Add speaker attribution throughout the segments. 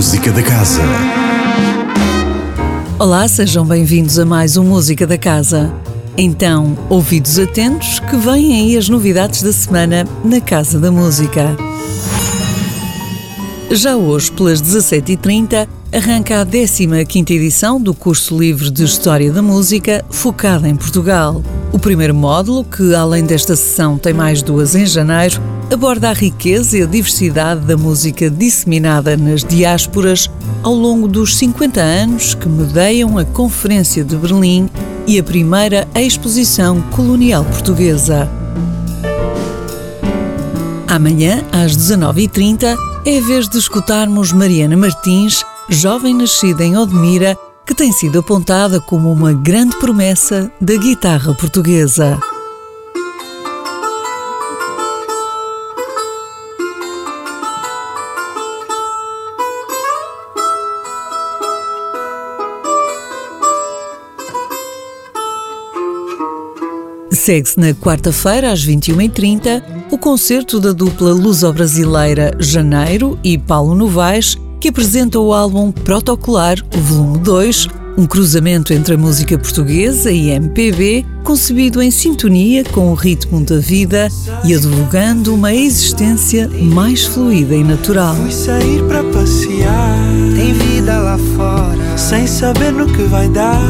Speaker 1: Música da Casa.
Speaker 2: Olá, sejam bem-vindos a mais um Música da Casa. Então, ouvidos atentos que vêm aí as novidades da semana na Casa da Música. Já hoje, pelas 17h30, arranca a 15ª edição do curso livre de História da Música, focada em Portugal. O primeiro módulo, que além desta sessão tem mais duas em janeiro, aborda a riqueza e a diversidade da música disseminada nas diásporas ao longo dos 50 anos que medeiam a Conferência de Berlim e a primeira exposição colonial portuguesa. Amanhã, às 19h30, é a vez de escutarmos Mariana Martins, jovem nascida em Odmira, que tem sido apontada como uma grande promessa da guitarra portuguesa. Segue-se na quarta-feira, às 21h30, o concerto da dupla luso-brasileira Janeiro e Paulo Novaes, que apresenta o álbum Protocolar, volume 2, um cruzamento entre a música portuguesa e MPB, concebido em sintonia com o ritmo da vida e advogando uma existência mais fluida e natural.
Speaker 3: Fui sair para passear, tem vida lá fora, sem saber no que vai dar.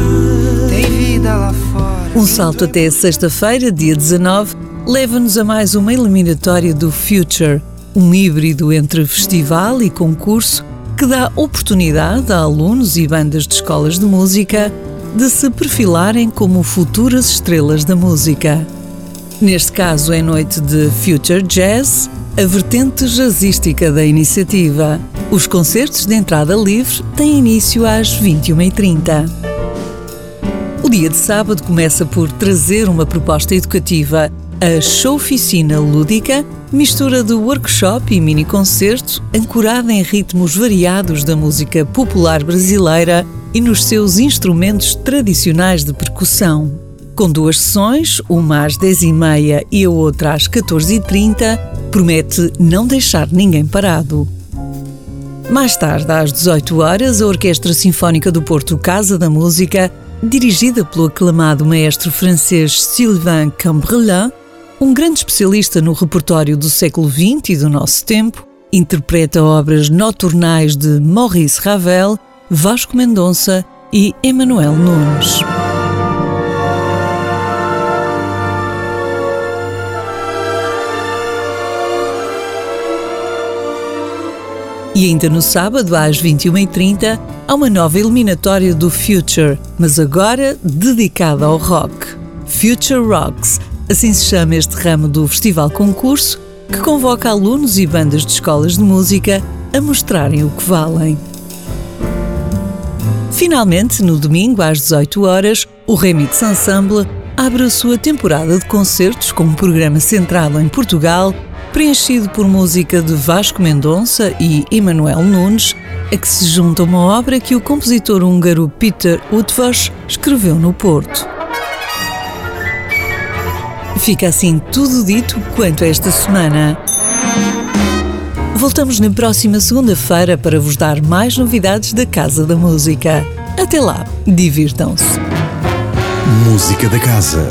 Speaker 3: Tem vida lá fora.
Speaker 2: Um salto até sexta-feira, dia 19, leva-nos a mais uma eliminatória do Future, um híbrido entre festival e concurso que dá oportunidade a alunos e bandas de escolas de música de se perfilarem como futuras estrelas da música. Neste caso, é noite de Future Jazz, a vertente jazzística da iniciativa. Os concertos de entrada livre têm início às 21h30. O dia de sábado começa por trazer uma proposta educativa, a Showficina Lúdica, mistura de workshop e mini-concerto, ancorada em ritmos variados da música popular brasileira e nos seus instrumentos tradicionais de percussão. Com duas sessões, uma às 10h30 e a outra às 14h30, promete não deixar ninguém parado. Mais tarde, às 18 horas, a Orquestra Sinfónica do Porto Casa da Música dirigida pelo aclamado maestro francês Sylvain Cambrelin, um grande especialista no repertório do século XX e do nosso tempo, interpreta obras noturnais de Maurice Ravel, Vasco Mendonça e Emmanuel Nunes. E ainda no sábado, às 21h30, há uma nova eliminatória do Future, mas agora dedicada ao rock. Future Rocks, assim se chama este ramo do Festival Concurso, que convoca alunos e bandas de escolas de música a mostrarem o que valem. Finalmente, no domingo, às 18 horas, o Remix Ensemble abre a sua temporada de concertos com um programa centrado em Portugal preenchido por música de Vasco Mendonça e Emanuel Nunes, a que se junta uma obra que o compositor húngaro Peter Utvas escreveu no Porto. Fica assim tudo dito quanto a esta semana. Voltamos na próxima segunda-feira para vos dar mais novidades da Casa da Música. Até lá, divirtam-se.
Speaker 1: Música da Casa.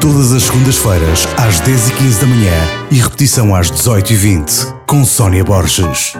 Speaker 1: Todas as segundas-feiras, às 10h15 da manhã e repetição às 18h20, com Sónia Borges.